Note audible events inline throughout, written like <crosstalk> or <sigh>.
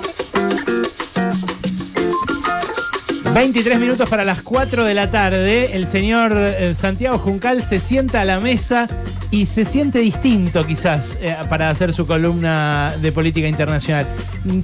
Thank you. 23 minutos para las 4 de la tarde. El señor eh, Santiago Juncal se sienta a la mesa y se siente distinto quizás eh, para hacer su columna de política internacional.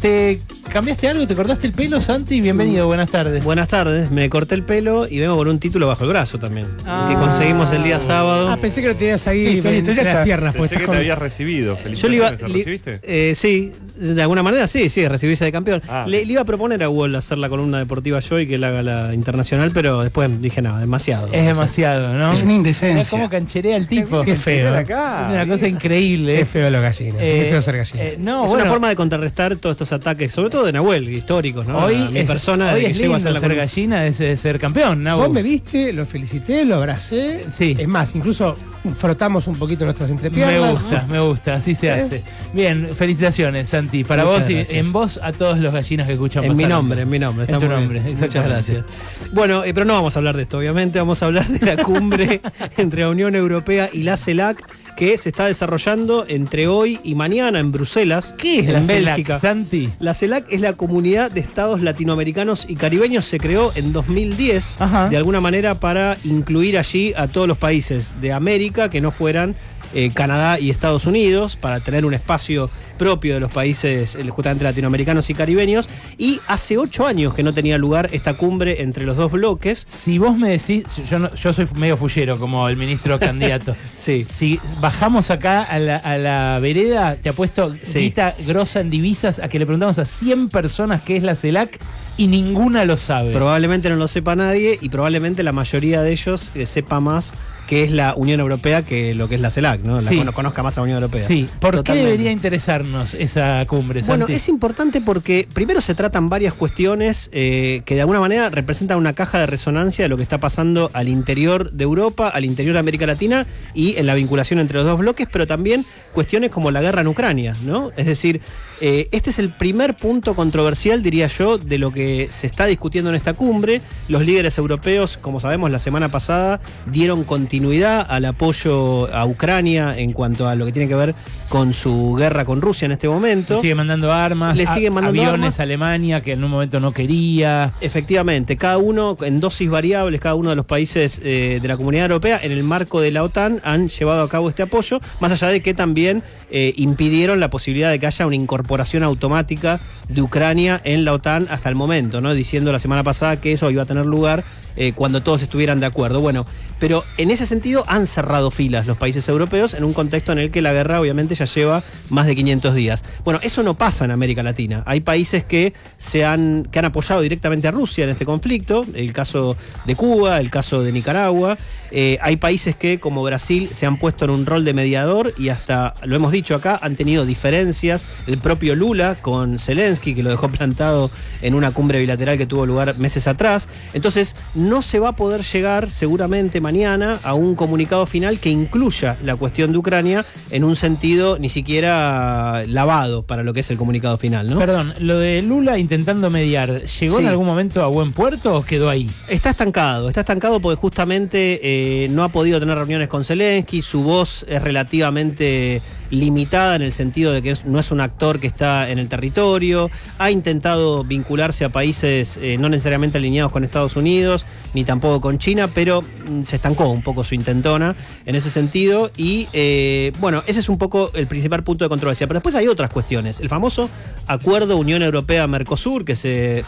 ¿Te cambiaste algo? ¿Te cortaste el pelo, Santi? Bienvenido, buenas tardes. Buenas tardes, me corté el pelo y vengo con un título bajo el brazo también. Que conseguimos el día sábado. Ah, pensé que lo tenías ahí Listo, listo, las piernas. Pensé que estás te con- habías recibido. Yo le iba. Felicitaciones, ¿te le- recibiste? eh, sí, de alguna manera sí, sí, recibirse de campeón. Ah, le iba a proponer a Wall hacer la columna deportiva yo y que la internacional, pero después dije, no, demasiado. Es demasiado, ¿no? Es una indecencia. cómo cancherea el tipo. Qué feo. Es una cosa increíble. Qué feo los gallinas. Eh, Qué feo ser gallina. eh, no, es bueno, una forma de contrarrestar todos estos ataques, sobre todo de Nahuel, históricos, ¿no? Hoy mi es, persona hoy de que es lindo a hacer la ser gallina, es eh, ser campeón, Nahu. Vos me viste, lo felicité, lo abracé. Sí. Es más, incluso frotamos un poquito nuestras entrepiernas. Me gusta, me gusta, así se hace. Bien, felicitaciones, Santi. Para Muchas vos y gracias. en vos a todos los gallinas que escuchan En mi nombre, en mi nombre. En está tu muy nombre, bien. Muchas gracias. Bueno, eh, pero no vamos a hablar de esto, obviamente. Vamos a hablar de la cumbre <laughs> entre la Unión Europea y la CELAC que se está desarrollando entre hoy y mañana en Bruselas. ¿Qué es en la CELAC, Bélgica. Santi? La CELAC es la comunidad de estados latinoamericanos y caribeños. Se creó en 2010, Ajá. de alguna manera, para incluir allí a todos los países de América que no fueran eh, Canadá y Estados Unidos, para tener un espacio propio de los países eh, justamente latinoamericanos y caribeños. Y hace ocho años que no tenía lugar esta cumbre entre los dos bloques. Si vos me decís, yo, no- yo soy medio fullero como el ministro candidato. <laughs> Sí. Si bajamos acá a la, a la vereda, te apuesto Sí. guita grosa en divisas a que le preguntamos a 100 personas qué es la CELAC y ninguna lo sabe. Probablemente no lo sepa nadie y probablemente la mayoría de ellos eh, sepa más que es la Unión Europea que lo que es la CELAC, ¿no? La Sí. cono- conozca más a la Unión Europea. Sí, ¿por qué debería interesarnos esa cumbre, Bueno, es importante porque primero se tratan varias cuestiones eh, que de alguna manera representan una caja de resonancia de lo que está pasando al interior de Europa, al interior de América Latina y en la vinculación entre los dos bloques, pero también cuestiones como la guerra en Ucrania, ¿no? Es decir, eh, este es el primer punto controversial, diría yo, de lo que se está discutiendo en esta cumbre. Los líderes europeos, como sabemos, la semana pasada dieron continuidad al apoyo a Ucrania en cuanto a lo que tiene que ver con su guerra con Rusia en este momento. Le sigue mandando armas, Le a- sigue mandando aviones armas. a Alemania que en un momento no quería. Efectivamente, cada uno en dosis variables, cada uno de los países eh, de la Comunidad Europea, en el marco de la OTAN, han llevado a cabo este apoyo, más allá de que también eh, impidieron la posibilidad de que haya una incorporación automática de Ucrania en la OTAN hasta el momento, ¿no? Diciendo la semana pasada que eso iba a tener lugar eh, cuando todos estuvieran de acuerdo. Bueno, pero en ese sentido han cerrado filas los países europeos en un contexto en el que la guerra obviamente ya lleva más de 500 días. Bueno, eso no pasa en América Latina. Hay países que se han que han apoyado directamente a Rusia en este conflicto, el caso de Cuba, el caso de Nicaragua. Eh, hay países que como Brasil se han puesto en un rol de mediador y hasta lo hemos dicho acá han tenido diferencias. El propio Lula con Zelensky que lo dejó <laughs> plantado en una cumbre bilateral que tuvo lugar meses atrás. Entonces se va a poder llegar seguramente mañana a un comunicado final que incluya la cuestión de Ucrania en un sentido ni siquiera lavado para lo que es el comunicado final, ¿no? Perdón, lo de Lula intentando mediar, ¿llegó en algún momento a buen puerto o quedó ahí? Está estancado, está estancado porque justamente eh, no ha podido tener reuniones con Zelensky, su voz es relativamente limitada en el sentido de que no es un actor que está en el territorio, ha intentado vincularse a países eh, no necesariamente alineados con Estados Unidos, ni tampoco con China, pero mm, se estancó un poco su intentona en ese sentido y eh, bueno, ese es un poco el principal punto de controversia, pero después hay otras cuestiones, el famoso acuerdo Unión Europea-Mercosur que se-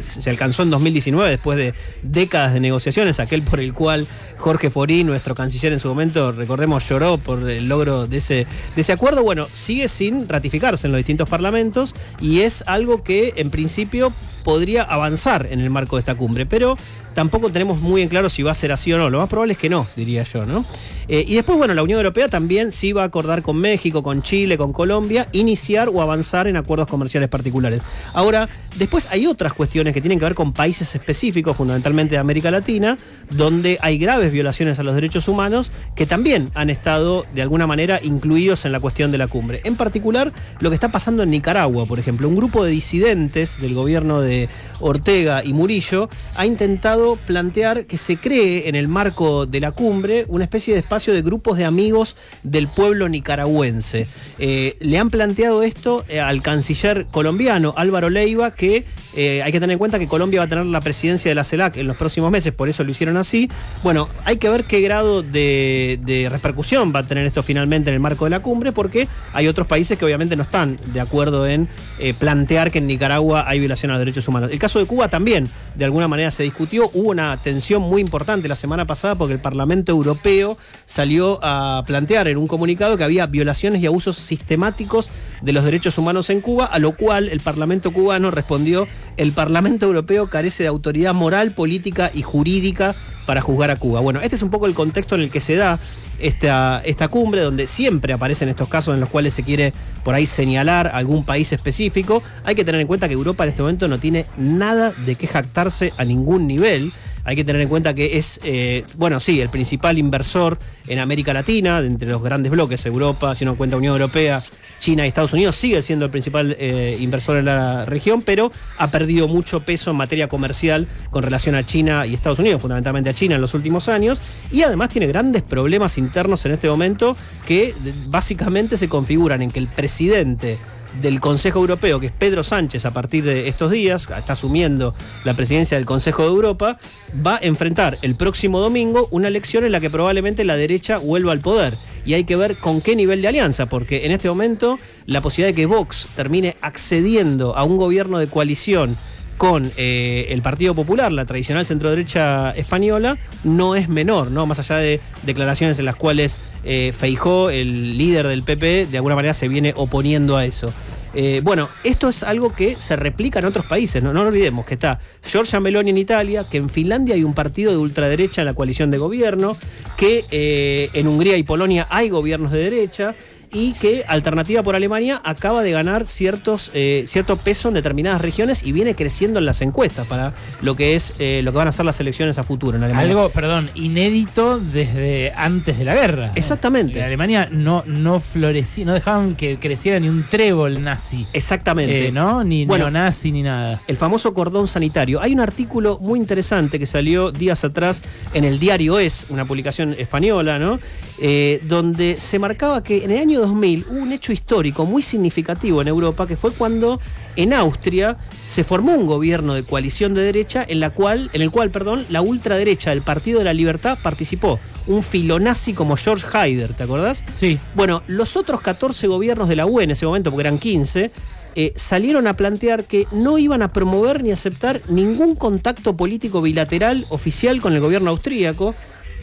se alcanzó en 2019 después de décadas de negociaciones, aquel por el cual Jorge Forí, nuestro canciller en su momento, recordemos, lloró por el logro de ese, de ese acuerdo, bueno, sigue sin ratificarse en los distintos parlamentos y es algo que en principio podría avanzar en el marco de esta cumbre, pero tampoco tenemos muy en claro si va a ser así o no. Lo más probable es que no, diría yo, ¿no? Eh, y después, bueno, la Unión Europea también sí va a acordar con México, con Chile, con Colombia, iniciar o avanzar en acuerdos comerciales particulares. Ahora, después hay otras cuestiones que tienen que ver con países específicos, fundamentalmente de América Latina, donde hay graves violaciones a los derechos humanos que también han estado de alguna manera incluidos en la cuestión de la cumbre. En particular, lo que está pasando en Nicaragua, por ejemplo, un grupo de disidentes del gobierno de Ortega y Murillo ha intentado plantear que se cree en el marco de la cumbre una especie de espacio espacio de grupos de amigos del pueblo nicaragüense. Eh, le han planteado esto al canciller colombiano Álvaro Leiva, que eh, hay que tener en cuenta que Colombia va a tener la presidencia de la CELAC en los próximos meses, por eso lo hicieron así. Bueno, hay que ver qué grado de, repercusión va a tener esto finalmente en el marco de la cumbre, porque hay otros países que obviamente no están de acuerdo en eh, plantear que en Nicaragua hay violación a los derechos humanos. El caso de Cuba también, de alguna manera, se discutió. Hubo una tensión muy importante la semana pasada porque el Parlamento Europeo salió a plantear en un comunicado que había violaciones y abusos sistemáticos de los derechos humanos en Cuba, a lo cual el Parlamento cubano respondió, el Parlamento Europeo carece de autoridad moral, política y jurídica para juzgar a Cuba. Bueno, este es un poco el contexto en el que se da esta, esta cumbre, donde siempre aparecen estos casos en los cuales se quiere por ahí señalar algún país específico. Hay que tener en cuenta que Europa en este momento no tiene nada de qué jactarse a ningún nivel. Hay que tener en cuenta que es, eh, bueno, sí, el principal inversor en América Latina, entre los grandes bloques, Europa, si uno cuenta Unión Europea, China y Estados Unidos sigue siendo el principal eh, inversor en la región, pero ha perdido mucho peso en materia comercial con relación a China y Estados Unidos, fundamentalmente a China en los últimos años, y además tiene grandes problemas internos en este momento que básicamente se configuran en que el presidente del Consejo Europeo, que es Pedro Sánchez a partir de estos días, está asumiendo la presidencia del Consejo de Europa, va a enfrentar el próximo domingo una elección en la que probablemente la derecha vuelva al poder. Y hay que ver con qué nivel de alianza, porque en este momento la posibilidad de que Vox termine accediendo a un gobierno de coalición con eh, el Partido Popular, la tradicional centroderecha española, no es menor, ¿no? Más allá de declaraciones en las cuales eh, Feijó, el líder del PP, de alguna manera se viene oponiendo a eso. Eh, bueno, esto es algo que se replica en otros países, no, no olvidemos, que está Giorgia Meloni en Italia, que en Finlandia hay un partido de ultraderecha en la coalición de gobierno, que eh, en Hungría y Polonia hay gobiernos de derecha, y que Alternativa por Alemania acaba de ganar ciertos, eh, cierto peso en determinadas regiones y viene creciendo en las encuestas para lo que es eh, lo que van a ser las elecciones a futuro en Alemania. Algo, perdón, inédito desde antes de la guerra. Exactamente. En Alemania no, no florecía, no dejaban que creciera ni un trébol nazi. Exactamente. Eh, ¿No? Ni Bueno, neonazi ni nada. el famoso cordón sanitario. Hay un artículo muy interesante que salió días atrás en el diario Es, una publicación española, ¿no? Eh, donde se marcaba que en el año 2000 hubo un hecho histórico muy significativo en Europa, que fue cuando en Austria se formó un gobierno de coalición de derecha en, la cual, en el cual perdón, la ultraderecha del Partido de la Libertad participó. Un filonazi como George Haider, ¿te acordás? Sí. Bueno, los otros 14 gobiernos de la UE en ese momento, porque eran 15, eh, salieron a plantear que no iban a promover ni aceptar ningún contacto político bilateral oficial con el gobierno austríaco,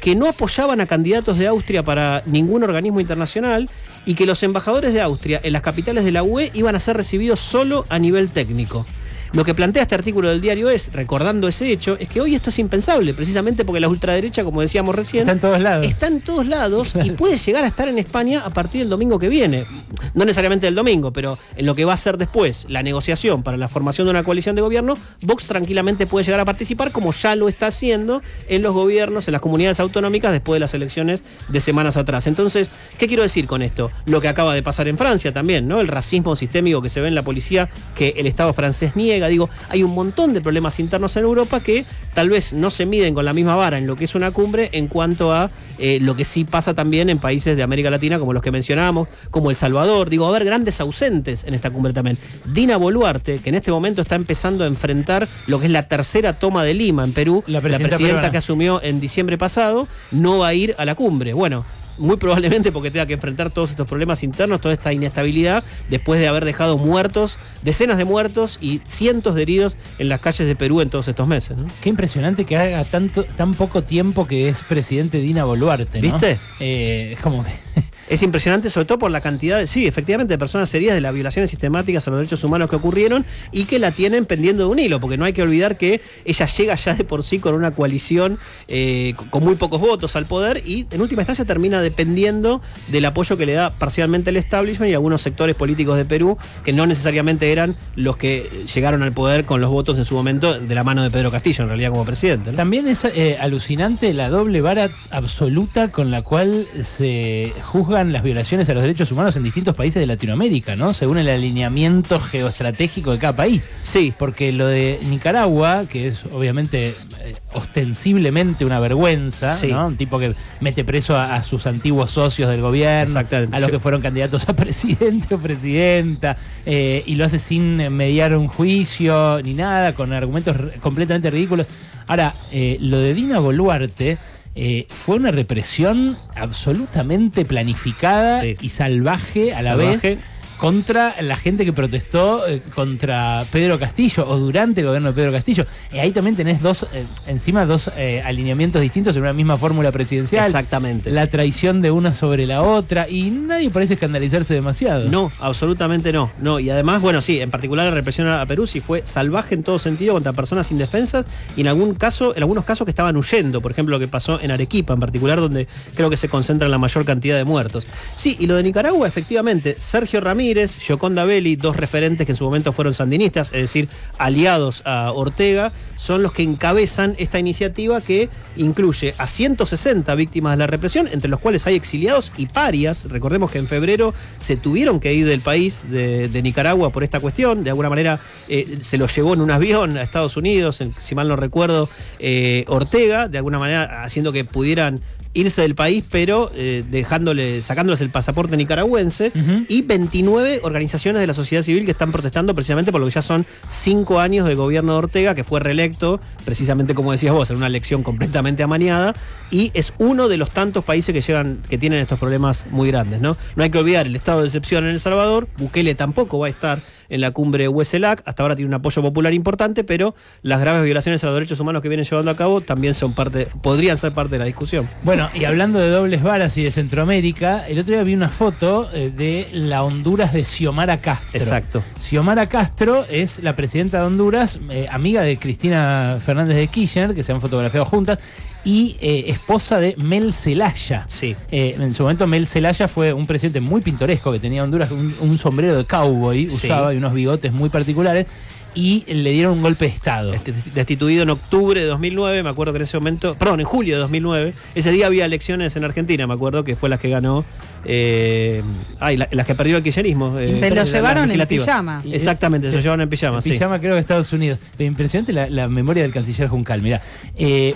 que no apoyaban a candidatos de Austria para ningún organismo internacional y que los embajadores de Austria en las capitales de la UE iban a ser recibidos solo a nivel técnico. Lo que plantea este artículo del diario es, recordando ese hecho, es que hoy esto es impensable, precisamente porque la ultraderecha, como decíamos recién, Está en todos lados. está en todos lados y <laughs> puede llegar a estar en España a partir del domingo que viene. No necesariamente el domingo, pero en lo que va a ser después la negociación para la formación de una coalición de gobierno, Vox tranquilamente puede llegar a participar como ya lo está haciendo en los gobiernos, en las comunidades autonómicas después de las elecciones de semanas atrás. Entonces, ¿qué quiero decir con esto? Lo que acaba de pasar en Francia también, ¿no? El racismo sistémico que se ve en la policía que el Estado francés niega. Digo, hay un montón de problemas internos en Europa que tal vez no se miden con la misma vara en lo que es una cumbre en cuanto a eh, lo que sí pasa también en países de América Latina como los que mencionábamos, como El Salvador. Digo, va a haber grandes ausentes en esta cumbre también. Dina Boluarte, que en este momento está empezando a enfrentar lo que es la tercera toma de Lima en Perú, La presidenta peruana. que asumió en diciembre pasado, no va a ir a la cumbre. Bueno. Muy probablemente porque tenga que enfrentar todos estos problemas internos, toda esta inestabilidad, después de haber dejado muertos, decenas de muertos y cientos de heridos en las calles de Perú en todos estos meses. ¿no? Qué impresionante que haga tanto, tan poco tiempo que es presidente Dina Boluarte, ¿no? ¿Viste? Eh, es como que <laughs> Es impresionante, sobre todo por la cantidad, de, sí, efectivamente, de personas heridas de las violaciones sistemáticas a los derechos humanos que ocurrieron y que la tienen pendiendo de un hilo, porque no hay que olvidar que ella llega ya de por sí con una coalición eh, con muy pocos votos al poder y en última instancia termina dependiendo del apoyo que le da parcialmente el establishment y algunos sectores políticos de Perú que no necesariamente eran los que llegaron al poder con los votos en su momento de la mano de Pedro Castillo, en realidad como presidente. También es eh, alucinante la doble vara absoluta con la cual se juzga las violaciones a los derechos humanos en distintos países de Latinoamérica, ¿no? Según el alineamiento geoestratégico de cada país. Sí. Porque lo de Nicaragua, que es obviamente eh, ostensiblemente una vergüenza, Sí. ¿no? Un tipo que mete preso a, a sus antiguos socios del gobierno, a los que fueron candidatos a <laughs> presidente o presidenta, eh, y lo hace sin eh, mediar un juicio ni nada, con argumentos completamente ridículos. Ahora, eh, lo de Dina Boluarte eh, fue una represión absolutamente planificada Sí. y salvaje a la Salvaje. vez contra la gente que protestó eh, contra Pedro Castillo o durante el gobierno de Pedro Castillo. Y ahí también tenés dos, eh, encima dos eh, alineamientos distintos en una misma fórmula presidencial. Exactamente. La traición de una sobre la otra y nadie parece escandalizarse demasiado. No, absolutamente no. No, y además, bueno, sí, en particular la represión a Perú sí fue salvaje en todo sentido contra personas indefensas y en algún caso, en algunos casos que estaban huyendo, por ejemplo, lo que pasó en Arequipa en particular, donde creo que se concentra la mayor cantidad de muertos. Sí, y lo de Nicaragua, efectivamente, Sergio Ramírez, Gioconda Belli, dos referentes que en su momento fueron sandinistas, es decir, aliados a Ortega, son los que encabezan esta iniciativa que incluye a 160 víctimas de la represión, entre los cuales hay exiliados y parias. Recordemos que en febrero se tuvieron que ir del país de, Nicaragua por esta cuestión. De alguna manera eh, se los llevó en un avión a Estados Unidos, si mal no recuerdo, eh, Ortega, de alguna manera haciendo que pudieran irse del país, pero eh, dejándole, sacándoles el pasaporte nicaragüense, y 29 organizaciones de la sociedad civil que están protestando precisamente por lo que ya son cinco años de gobierno de Ortega, que fue reelecto, precisamente como decías vos, en una elección completamente amañada, y es uno de los tantos países que llegan, que tienen estos problemas muy grandes, ¿no? No hay que olvidar el estado de excepción en El Salvador, Bukele tampoco va a estar en la cumbre Hueselac, hasta ahora tiene un apoyo popular importante, pero las graves violaciones a los derechos humanos que vienen llevando a cabo también son parte, podrían ser parte de la discusión. Bueno, y hablando de dobles varas y de Centroamérica, el otro día vi una foto eh, de la Honduras de Xiomara Castro. Exacto. Xiomara Castro es la presidenta de Honduras, eh, amiga de Cristina Fernández de Kirchner, que se han fotografiado juntas, y eh, esposa de Mel Zelaya. Sí. Eh, en su momento Mel Zelaya fue un presidente muy pintoresco que tenía Honduras, un, un sombrero de cowboy, Sí. usaba y unos bigotes muy particulares, y le dieron un golpe de Estado. Este, destituido en octubre de 2009, me acuerdo que en ese momento, perdón, en julio de 2009, ese día había elecciones en Argentina, me acuerdo que fue las que ganó, eh, ay, la- las que perdió el kirchnerismo. eh, Se lo llevaron en pijama. Exactamente, se lo llevaron en pijama, En sí. pijama creo que Estados Unidos. Pero impresionante la, la memoria del canciller Juncal. Mira,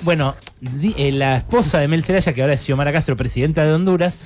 bueno, di- eh, la esposa de Mel Zelaya, que ahora es Xiomara Castro, presidenta de Honduras,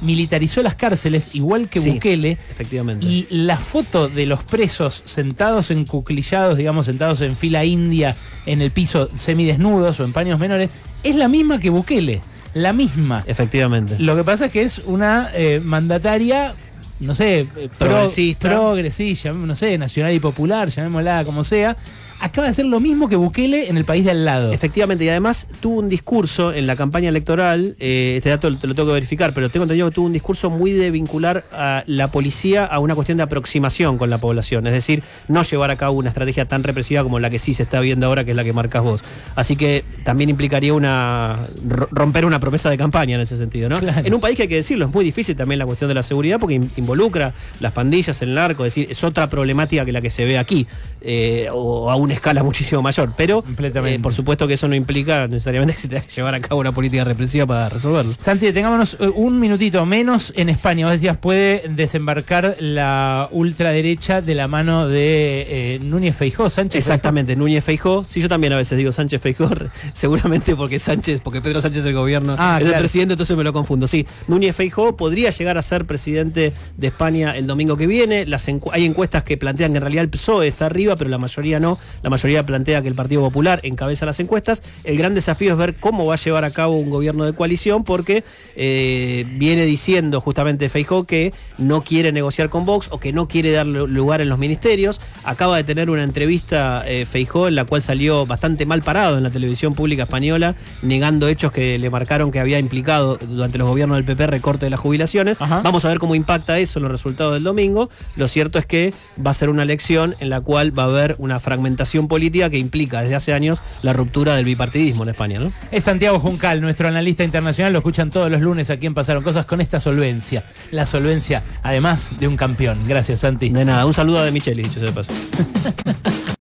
militarizó las cárceles igual que Sí, Bukele. Efectivamente. Y la foto de los presos sentados encuclillados, digamos, sentados en fila india en el piso semidesnudos o en paños menores, es la misma que Bukele. La misma. Efectivamente. Lo que pasa es que es una eh, mandataria, no sé, eh, pro- Progresista. progresista, no sé, nacional y popular, llamémosla como sea. Acaba de hacer lo mismo que Bukele en el país de al lado. Efectivamente, y además tuvo un discurso en la campaña electoral, eh, este dato te lo tengo que verificar, pero tengo entendido que tuvo un discurso muy de vincular a la policía a una cuestión de aproximación con la población, es decir, no llevar a cabo una estrategia tan represiva como la que sí se está viendo ahora, que es la que marcas vos. Así que también implicaría una ro- romper una promesa de campaña en ese sentido, ¿no? Claro. En un país que hay que decirlo, es muy difícil también la cuestión de la seguridad porque in- involucra las pandillas, el narco, es decir, es otra problemática que la que se ve aquí, eh, o a una escala muchísimo mayor, pero eh, por supuesto que eso no implica necesariamente <laughs> que se tenga que llevar a cabo una política represiva para resolverlo. Santi, tengámonos eh, un minutito menos en España. Vos decías, puede desembarcar la ultraderecha de la mano de eh, Núñez Feijó, Sánchez. Exactamente, Núñez Feijó, sí yo también a veces digo Sánchez Feijó, <laughs> seguramente porque Sánchez, porque Pedro Sánchez es el gobierno, Ah, es el presidente, entonces me lo confundo. Sí, Núñez Feijó podría llegar a ser presidente de España el domingo que viene. Las encu- hay encuestas que plantean que en realidad el PSOE está arriba, pero la mayoría no. La mayoría plantea que el Partido Popular encabeza las encuestas. El gran desafío es ver cómo va a llevar a cabo un gobierno de coalición, porque eh, viene diciendo justamente Feijó que no quiere negociar con Vox o que no quiere darle lugar en los ministerios. Acaba de tener una entrevista eh, Feijó en la cual salió bastante mal parado en la televisión pública española, negando hechos que le marcaron que había implicado durante los gobiernos del PP recorte de las jubilaciones. Ajá. Vamos a ver cómo impacta eso en los resultados del domingo. Lo cierto es que va a ser una elección en la cual va a haber una fragmentación política que implica desde hace años la ruptura del bipartidismo en España, ¿no? Es Santiago Juncal, nuestro analista internacional. Lo escuchan todos los lunes aquí en Pasaron Cosas con esta solvencia. La solvencia, además de un campeón. Gracias, Santi. De nada, un saludo de Micheli, dicho sea de paso. <laughs>